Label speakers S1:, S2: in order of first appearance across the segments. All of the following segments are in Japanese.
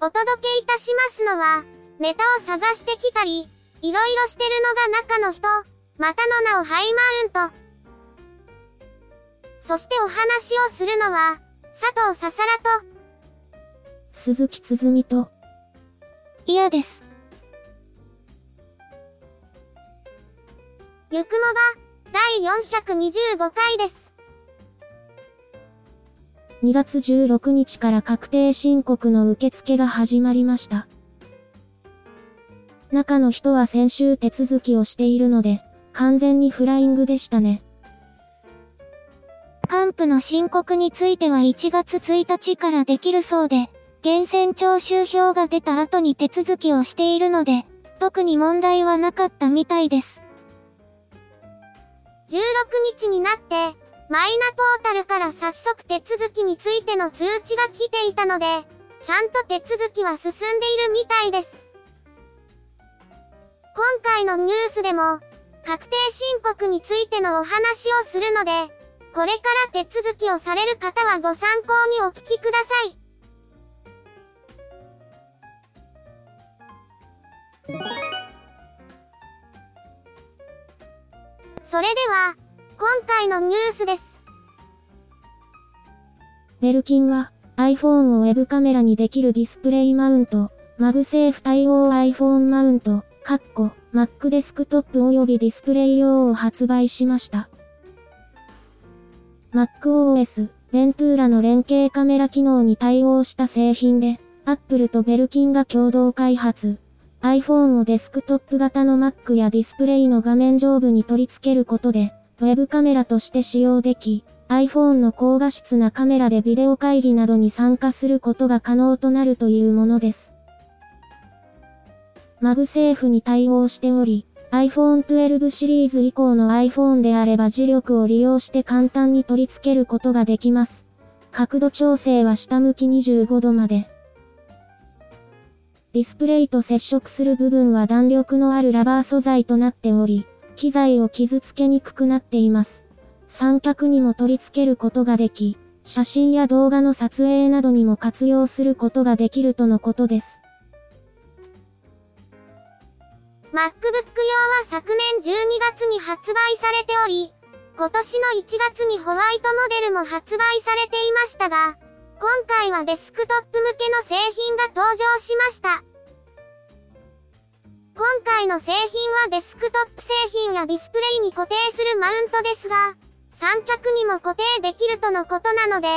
S1: お届けいたしますのは、ネタを探してきたり、いろいろしてるのが中の人、またの名をハイマウント。そしてお話をするのは、佐藤ささらと、
S2: 鈴木つづみと、
S1: 嫌です。ゆくもば、第425回です。
S2: 2月16日から確定申告の受付が始まりました。中の人は先週手続きをしているので、完全にフライングでしたね。
S1: 還付の申告については1月1日からできるそうで、源泉徴収票が出た後に手続きをしているので、特に問題はなかったみたいです。16日になって、マイナポータルから早速手続きについての通知が来ていたので、ちゃんと手続きは進んでいるみたいです。今回のニュースでも、確定申告についてのお話をするので、これから手続きをされる方はご参考にお聞きください。それでは、今回のニュースです。
S2: Belkin は iPhone を Web カメラにできるディスプレイマウント、 MagSafe 対応 iPhone マウント、カッコ、Mac デスクトップ及びディスプレイ用を発売しました。MacOS、Ventura の連携カメラ機能に対応した製品で、Apple とベルキンが共同開発。iPhone をデスクトップ型の Mac やディスプレイの画面上部に取り付けることで、ウェブカメラとして使用でき、iPhone の高画質なカメラでビデオ会議などに参加することが可能となるというものです。 MagSafe に対応しており、iPhone 12シリーズ以降の iPhone であれば磁力を利用して簡単に取り付けることができます。角度調整は下向き25度まで。ディスプレイと接触する部分は弾力のあるラバー素材となっており、機材を傷つけにくくなっています。三脚にも取り付けることができ、写真や動画の撮影などにも活用することができるとのことです。
S1: MacBook 用は昨年12月に発売されており、今年の1月にホワイトモデルも発売されていましたが、今回はデスクトップ向けの製品が登場しました。今回の製品はデスクトップ製品やディスプレイに固定するマウントですが、三脚にも固定できるとのことなので、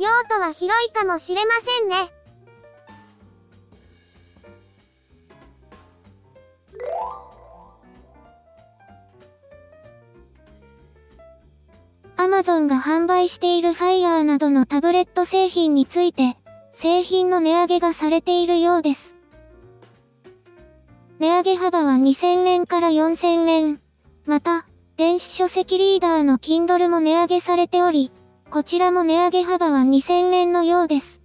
S1: 用途は広いかもしれませんね。アマゾンが販売している Fire などのタブレット製品について、製品の値上げがされているようです。値上げ幅は2000円から4000円。また、電子書籍リーダーの Kindle も値上げされており、こちらも値上げ幅は2000円のようです。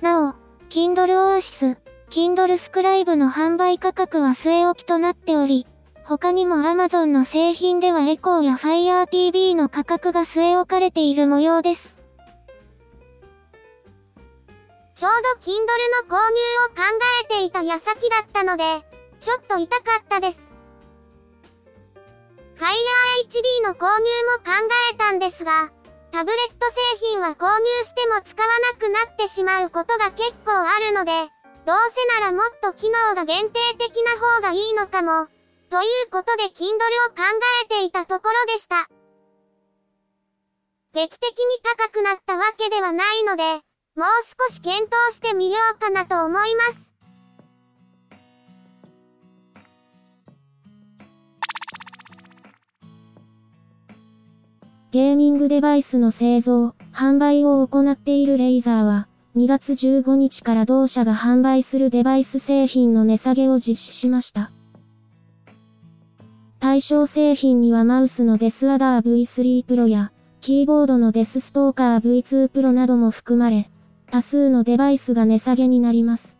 S1: なお、Kindle Oasis、Kindle Scribe の販売価格は据え置きとなっており、他にも Amazon の製品では Echo や Fire TV の価格が据え置かれている模様です。ちょうど Kindle の購入を考えていた矢先だったので、ちょっと痛かったです。Fire HD の購入も考えたんですが、タブレット製品は購入しても使わなくなってしまうことが結構あるので、どうせならもっと機能が限定的な方がいいのかも。ということで Kindle を考えていたところでした。劇的に高くなったわけではないので、もう少し検討してみようかなと思います。
S2: ゲーミングデバイスの製造、販売を行っているレイザーは、2月15日から同社が販売するデバイス製品の値下げを実施しました。対象製品にはマウスのデスアダー V3 Pro や、キーボードのデスストーカー V2 Pro なども含まれ、多数のデバイスが値下げになります。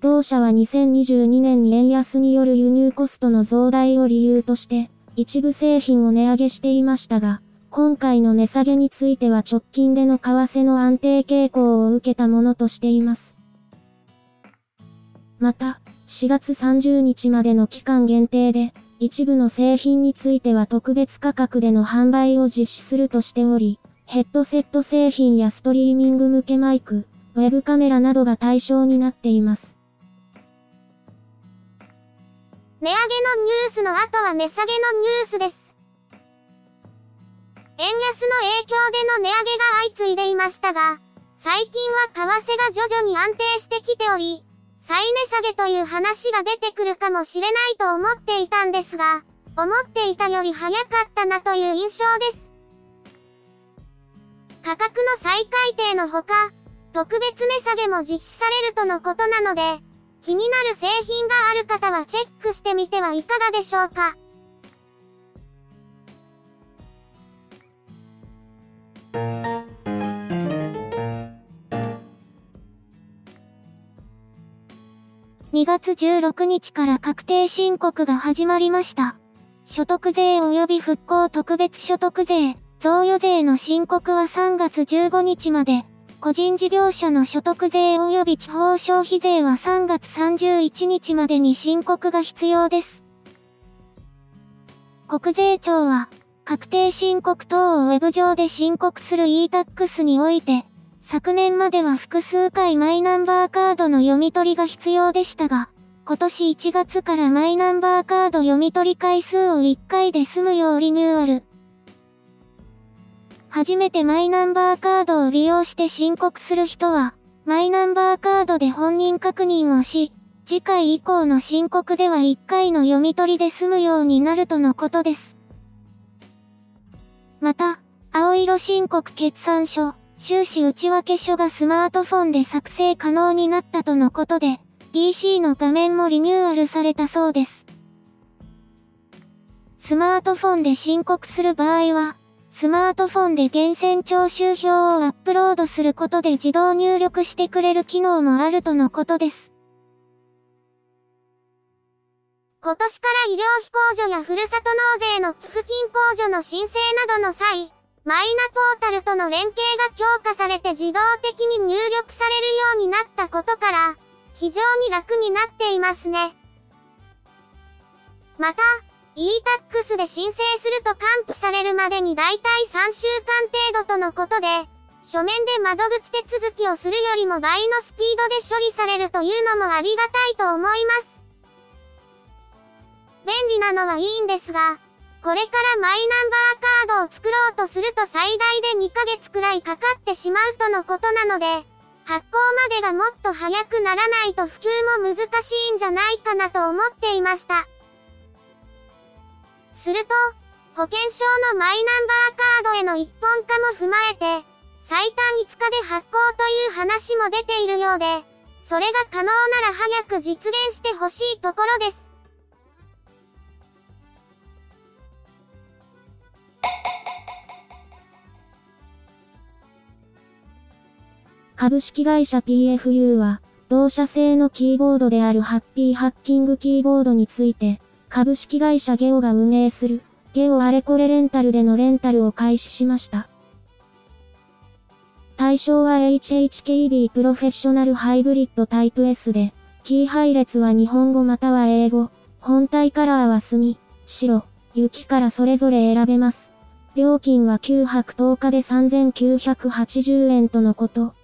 S2: 同社は2022年に円安による輸入コストの増大を理由として、一部製品を値上げしていましたが、今回の値下げについては直近での為替の安定傾向を受けたものとしています。また、4月30日までの期間限定で、一部の製品については特別価格での販売を実施するとしており、ヘッドセット製品やストリーミング向けマイク、ウェブカメラなどが対象になっています。
S1: 値上げのニュースの後は値下げのニュースです。円安の影響での値上げが相次いでいましたが、最近は為替が徐々に安定してきており、再値下げという話が出てくるかもしれないと思っていたんですが、思っていたより早かったなという印象です。価格の再改定のほか、特別値下げも実施されるとのことなので、気になる製品がある方はチェックしてみてはいかがでしょうか。2月16日から確定申告が始まりました。所得税及び復興特別所得税、贈与税の申告は3月15日まで、個人事業者の所得税及び地方消費税は3月31日までに申告が必要です。国税庁は、確定申告等をウェブ上で申告する e-tax において、昨年までは複数回マイナンバーカードの読み取りが必要でしたが、今年1月からマイナンバーカード読み取り回数を1回で済むようリニューアル。初めてマイナンバーカードを利用して申告する人は、マイナンバーカードで本人確認をし、次回以降の申告では1回の読み取りで済むようになるとのことです。また、青色申告決算書、収支内訳書がスマートフォンで作成可能になったとのことで、PC の画面もリニューアルされたそうです。スマートフォンで申告する場合は、スマートフォンで源泉徴収表をアップロードすることで自動入力してくれる機能もあるとのことです。今年から医療費控除やふるさと納税の寄付金控除の申請などの際、マイナポータルとの連携が強化されて自動的に入力されるようになったことから、非常に楽になっていますね。また、e-tax で申請すると還付されるまでにだいたい3週間程度とのことで、書面で窓口手続きをするよりも倍のスピードで処理されるというのもありがたいと思います。便利なのはいいんですが、これからマイナンバーカードを作ろうとすると最大で2ヶ月くらいかかってしまうとのことなので、発行までがもっと早くならないと普及も難しいんじゃないかなと思っていました。すると、保険証のマイナンバーカードへの一本化も踏まえて、最短5日で発行という話も出ているようで、それが可能なら早く実現してほしいところです。
S2: 株式会社 PFU は、同社製のキーボードであるハッピーハッキングキーボードについて、株式会社ゲオが運営する、ゲオあれこれレンタルでのレンタルを開始しました。対象は HHKB プロフェッショナルハイブリッドタイプ S で、キー配列は日本語または英語、本体カラーは墨、白、雪からそれぞれ選べます。料金は9泊10日で3980円とのこと。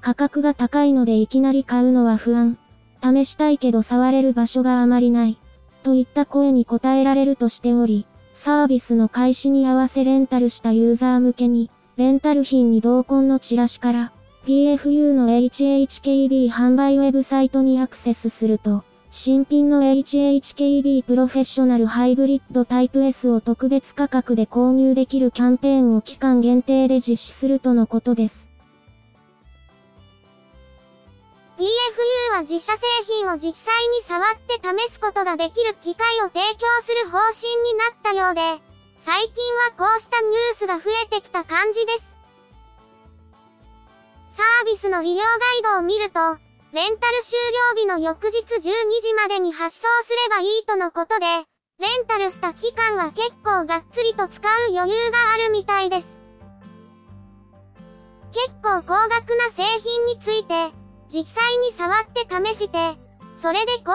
S2: 価格が高いのでいきなり買うのは不安。試したいけど触れる場所があまりない。といった声に応えられるとしており、サービスの開始に合わせレンタルしたユーザー向けに、レンタル品に同梱のチラシから、PFU の HHKB 販売ウェブサイトにアクセスすると、新品の HHKB プロフェッショナルハイブリッドタイプ S を特別価格で購入できるキャンペーンを期間限定で実施するとのことです。
S1: PFU は自社製品を実際に触って試すことができる機会を提供する方針になったようで、最近はこうしたニュースが増えてきた感じです。サービスの利用ガイドを見ると、レンタル終了日の翌日12時までに発送すればいいとのことで、レンタルした期間は結構がっつりと使う余裕があるみたいです。結構高額な製品について、実際に触って試して、それで購入を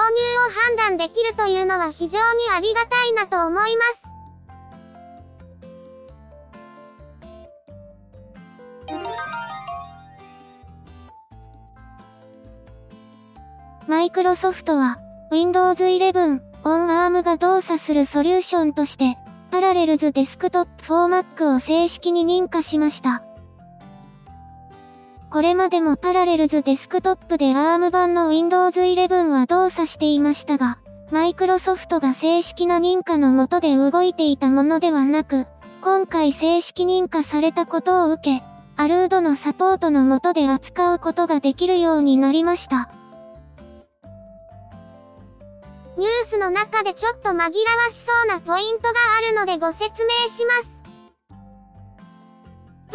S1: 判断できるというのは非常にありがたいなと思います。マイクロソフトは Windows 11 on ARM が動作するソリューションとして Parallels Desktop4Mac を正式に認可しました。これまでも Parallels Desktop で ARM 版の Windows 11は動作していましたが、マイクロソフトが正式な認可のもとで動いていたものではなく、今回正式認可されたことを受け、アルードのサポートのもとで扱うことができるようになりました。ニュースの中でちょっと紛らわしそうなポイントがあるのでご説明します。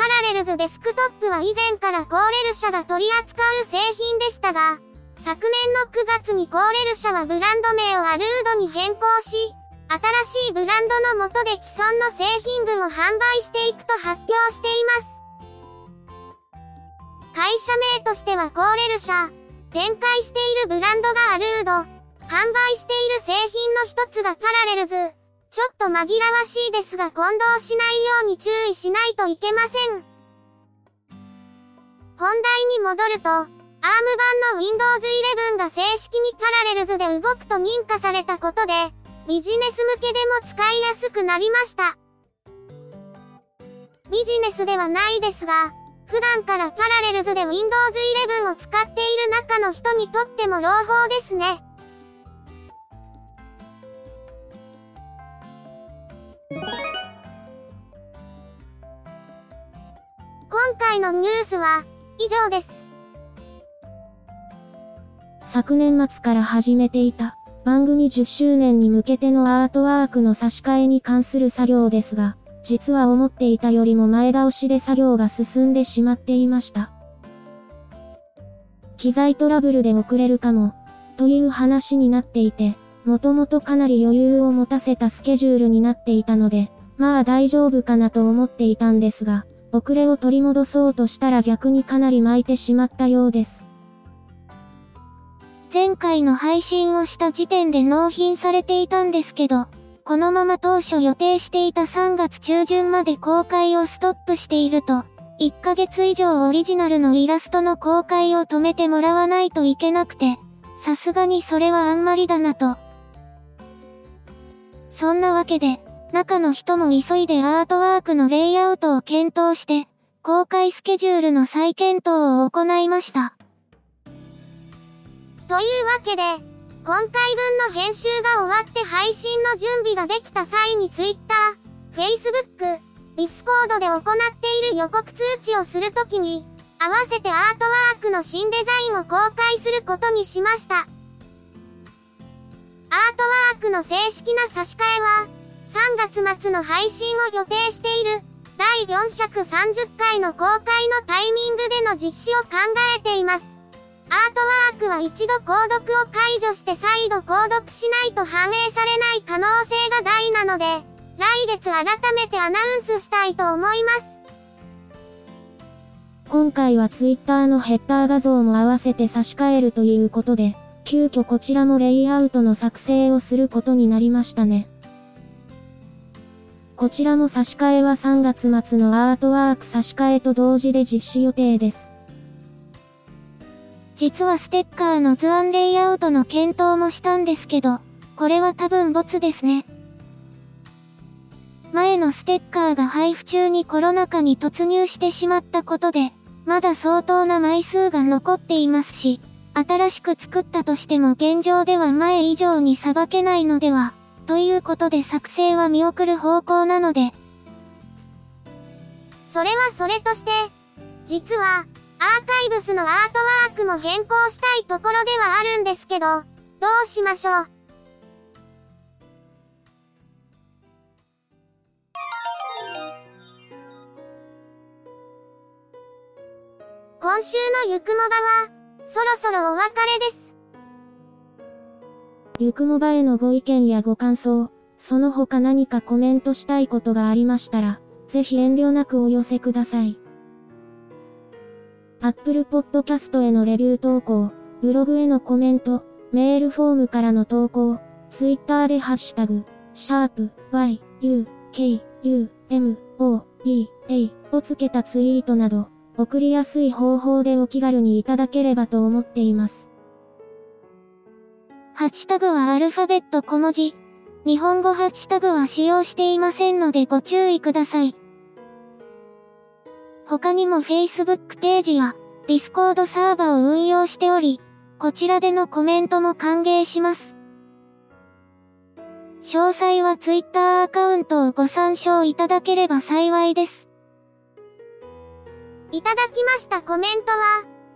S1: パラレルズデスクトップは以前からコーレル社が取り扱う製品でしたが、昨年の9月にコーレル社はブランド名をアルードに変更し、新しいブランドの下で既存の製品群を販売していくと発表しています。会社名としてはコーレル社、展開しているブランドがアルード、販売している製品の一つがパラレルズ。ちょっと紛らわしいですが混同しないように注意しないといけません。本題に戻ると、ARM 版の Windows 11が正式にパラレルズで動くと認可されたことで、ビジネス向けでも使いやすくなりました。ビジネスではないですが、普段からパラレルズで Windows 11を使っている中の人にとっても朗報ですね。回のニュースは以上です。
S2: 昨年末から始めていた番組10周年に向けてのアートワークの差し替えに関する作業ですが、実は思っていたよりも前倒しで作業が進んでしまっていました。機材トラブルで遅れるかも、という話になっていて、もともとかなり余裕を持たせたスケジュールになっていたので、まあ大丈夫かなと思っていたんですが、遅れを取り戻そうとしたら逆にかなり巻いてしまったようです。
S1: 前回の配信をした時点で納品されていたんですけど、このまま当初予定していた3月中旬まで公開をストップしていると、1ヶ月以上オリジナルのイラストの公開を止めてもらわないといけなくて、さすがにそれはあんまりだなと。そんなわけで、中の人も急いでアートワークのレイアウトを検討して、公開スケジュールの再検討を行いました。というわけで、今回分の編集が終わって配信の準備ができた際に Twitter、Facebook、Discord で行っている予告通知をするときに、合わせてアートワークの新デザインを公開することにしました。アートワークの正式な差し替えは、3月末の配信を予定している、第430回の公開のタイミングでの実施を考えています。アートワークは一度購読を解除して再度購読しないと反映されない可能性が大なので、来月改めてアナウンスしたいと思います。
S2: 今回は Twitter のヘッダー画像も合わせて差し替えるということで、急遽こちらもレイアウトの作成をすることになりましたね。こちらも差し替えは3月末のアートワーク差し替えと同時で実施予定です。
S3: 実はステッカーの図案レイアウトの検討もしたんですけど、これは多分ボツですね。前のステッカーが配布中にコロナ禍に突入してしまったことで、まだ相当な枚数が残っていますし、新しく作ったとしても現状では前以上にさばけないのでは、ということで作成は見送る方向なので。
S1: それはそれとして、実は、アーカイブスのアートワークも変更したいところではあるんですけど、どうしましょう？今週のゆくもばは、そろそろお別れです。
S2: ゆくもばへのご意見やご感想、その他何かコメントしたいことがありましたら、ぜひ遠慮なくお寄せください。Apple Podcast へのレビュー投稿、ブログへのコメント、メールフォームからの投稿、Twitter でハッシュタグ、シャープ y, u, k, u, m, o, b, a をつけたツイートなど、送りやすい方法でお気軽にいただければと思っています。
S3: ハッシュタグはアルファベット小文字。日本語ハッシュタグは使用していませんのでご注意ください。他にも Facebook ページや Discord サーバを運用しており、こちらでのコメントも歓迎します。詳細は Twitter アカウントをご参照いただければ幸いです。
S1: いただきましたコメントは、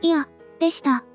S3: いや、でした。